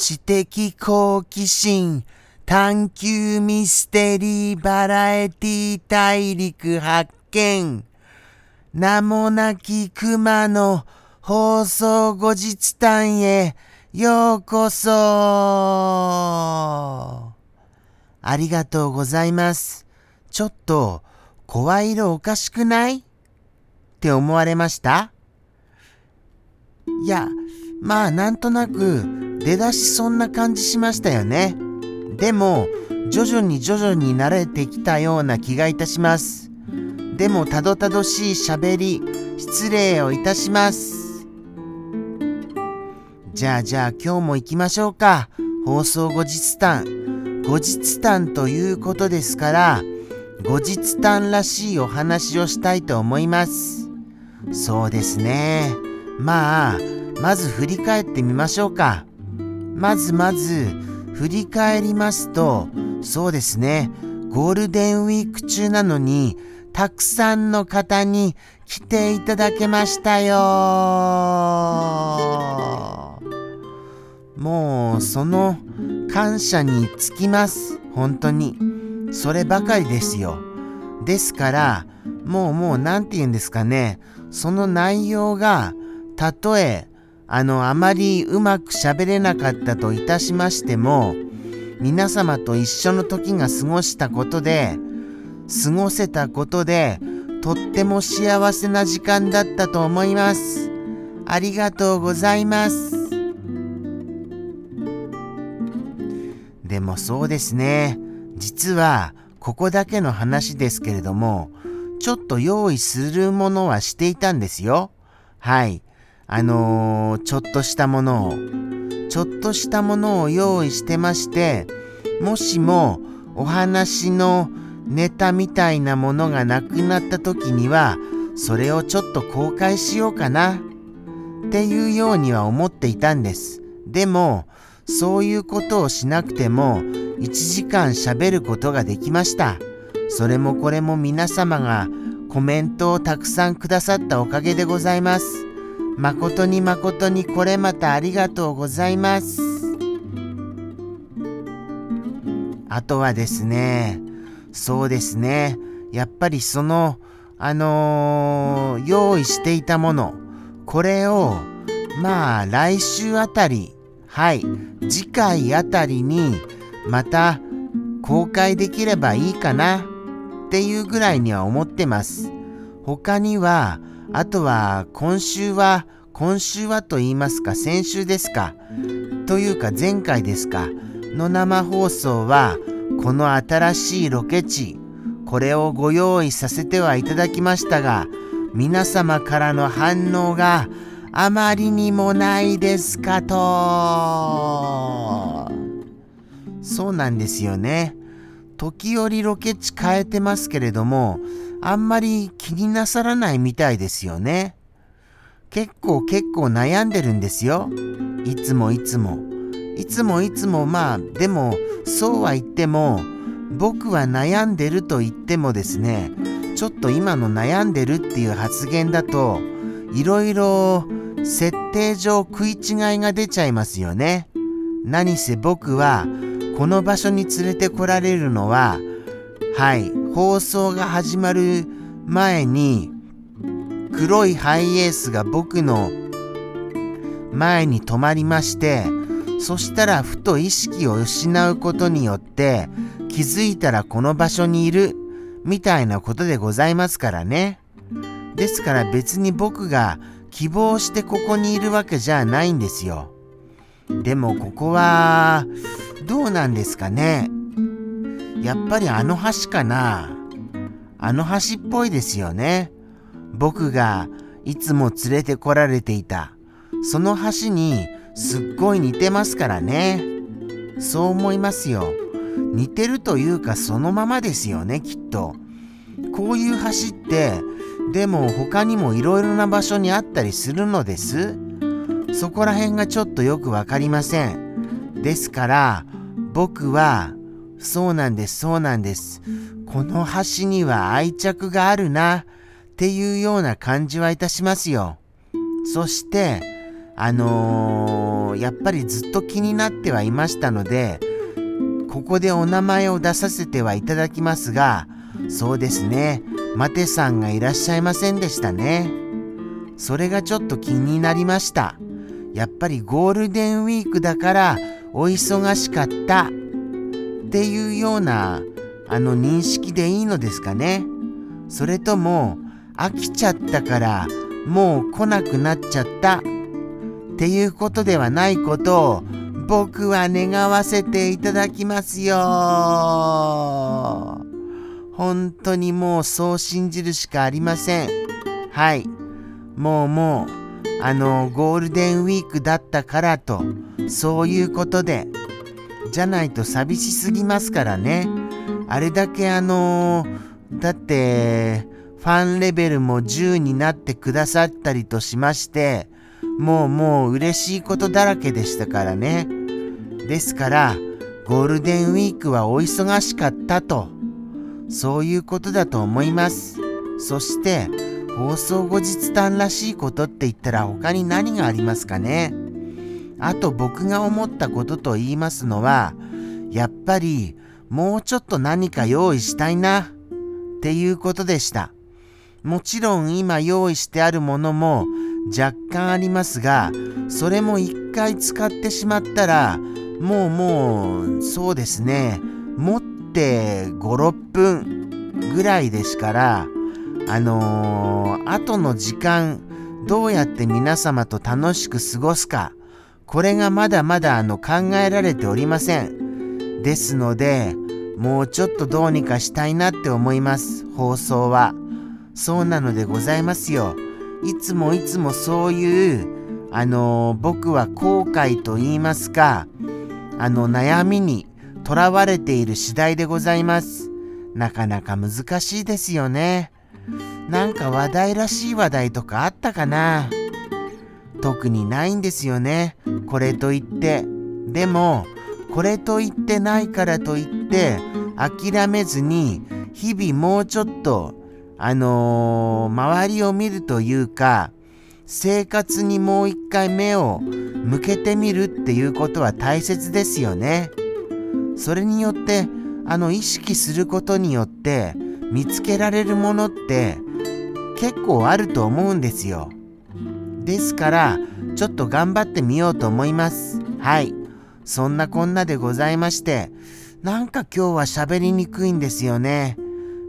知的好奇心探求ミステリーバラエティ大陸発見名もなき熊の放送後日談へようこそ。ありがとうございます。ちょっと声色おかしくない？って思われました？いや、まあなんとなく出だしそんな感じしましたよね。でも徐々に徐々に慣れてきたような気がいたします。でもたどたどしい喋り失礼をいたします。じゃあじゃあ今日も行きましょうか。放送後日談。後日談ということですから、後日談らしいお話をしたいと思います。そうですね。まあ、まず振り返ってみましょうか。まずまず、振り返りますと、そうですね。ゴールデンウィーク中なのに、たくさんの方に来ていただけましたよ。もう、その感謝につきます。本当に。そればかりですよ。ですから、もうもう何て言うんですかね。その内容が、たとえ、あの、あまりうまく喋れなかったといたしましても、皆様と一緒の時が過ごしたことで、過ごせたことで、とっても幸せな時間だったと思います。ありがとうございます。でもそうですね。実は、ここだけの話ですけれども、ちょっと用意するものはしていたんですよ。はい。あのーちょっとしたものを。ちょっとしたものを用意してまして、もしもお話のネタみたいなものがなくなった時には、それをちょっと公開しようかな。っていうようには思っていたんです。でも、そういうことをしなくても、1時間喋ることができました。それもこれも皆様がコメントをたくさんくださったおかげでございます。誠に誠にこれまたありがとうございます。あとはですね、そうですね、やっぱりその、あのー用意していたもの、これを、まあ来週あたり、はい、次回あたりに、また公開できればいいかなっていうぐらいには思ってます。他には、あとは今週は、今週はと言いますか、先週ですか、というか前回ですか、の生放送は、この新しいロケ地、これをご用意させてはいただきましたが、皆様からの反応があまりにもないですかと。そうなんですよね。時折ロケ地変えてますけれども、あんまり気になさらないみたいですよね。結構結構悩んでるんですよ。いつもいつも。いつもいつもまあ、でもそうは言っても、僕は悩んでると言ってもですね、ちょっと今の悩んでるっていう発言だと、いろいろ設定上食い違いが出ちゃいますよね。何せ僕はこの場所に連れてこられるのは、はい、放送が始まる前に黒いハイエースが僕の前に止まりまして、そしたらふと意識を失うことによって気づいたらこの場所にいるみたいなことでございますからね。ですから別に僕が希望してここにいるわけじゃないんですよ。でもここはどうなんですかね。やっぱりあの橋かな。あの橋っぽいですよね。僕がいつも連れてこられていた。その橋にすっごい似てますからね。そう思いますよ。似てるというかそのままですよね、きっと。こういう橋って、でも他にもいろいろな場所にあったりするのです。そこら辺がちょっとよくわかりません。ですから、僕は、そうなんです、そうなんです。この橋には愛着があるな、っていうような感じはいたしますよ。そして、あのー、やっぱりずっと気になってはいましたので、ここでお名前を出させてはいただきますが、そうですね、マテさんがいらっしゃいませんでしたね。それがちょっと気になりました。やっぱりゴールデンウィークだからお忙しかったっていうようなあの認識でいいのですかね？それとも飽きちゃったからもう来なくなっちゃった？っていうことではないことを僕は願わせていただきますよ。本当にもうそう信じるしかありません。はい。もうもう、あの、ゴールデンウィークだったからと、そういうことで、じゃないと寂しすぎますからね。あれだけあのだって、ファンレベルも10になってくださったりとしまして、もうもう嬉しいことだらけでしたからね。ですから、ゴールデンウィークはお忙しかったと、そういうことだと思います。そして、放送後日談らしいことって言ったら他に何がありますかねあと僕が思ったことと言いますのは、やっぱりもうちょっと何か用意したいなっていうことでした。もちろん今用意してあるものも若干ありますが、それも一回使ってしまったらもうもうそうですね持って56分ぐらいですからあのー、後の時間どうやって皆様と楽しく過ごすかこれがまだまだあの考えられておりません。ですのでもうちょっとどうにかしたいなって思います。放送は。そうなのでございますよ。いつもいつもそういうあの、僕は後悔と言いますかあの悩みにとらわれている次第でございます。なかなか難しいですよね。なんか話題らしい話題とかあったかな。特にないんですよね。これといって。でも、これといってないからといって諦めずに日々もうちょっとあのー、周りを見るというか生活にもう一回目を向けてみるっていうことは大切ですよね。それによってあの意識することによって見つけられるものって結構あると思うんですよ。ですからちょっと頑張ってみようと思います。はい。そんなこんなでございましてなんか今日は喋りにくいんですよね。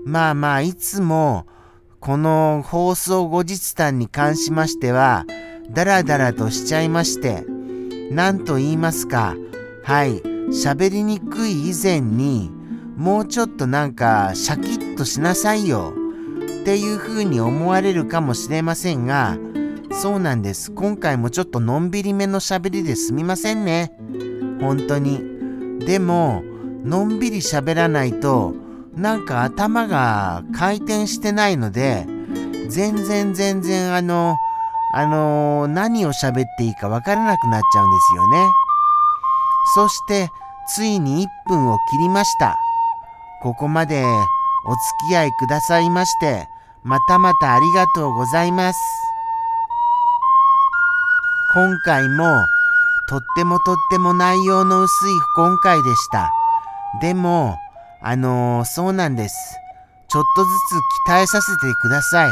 まあまあいつもこの放送後日談に関しましては、ダラダラとしちゃいまして、何と言いますか、はい、喋りにくい以前に、もうちょっとなんかシャキッとしなさいよっていう風に思われるかもしれませんが、そうなんです。今回もちょっとのんびりめの喋りですみませんね。本当に。でも、のんびり喋らないと、なんか頭が回転してないので、全然全然あの、あの何を喋っていいかわからなくなっちゃうんですよね。そして、ついに1分を切りました。ここまでお付き合いくださいまして、またまたありがとうございます。今回も、とってもとっても内容の薄い今回でした。でも、あのー、そうなんです。ちょっとずつ鍛えさせてください。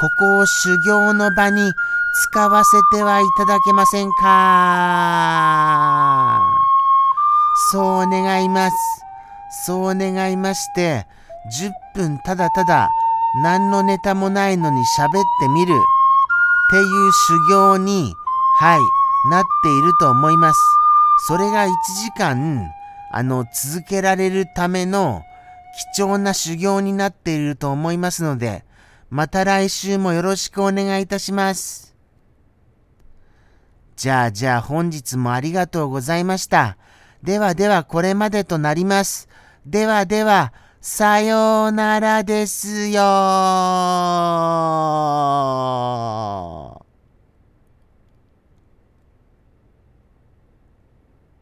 ここを修行の場に使わせてはいただけませんか？そう願います。そう願いまして、10分ただただ何のネタもないのに喋ってみるっていう修行に、はい、なっていると思います。それが1時間あの、続けられるための貴重な修行になっていると思いますので、また来週もよろしくお願いいたします。じゃあじゃあ本日もありがとうございました。ではではこれまでとなります。ではでは、さようならですよ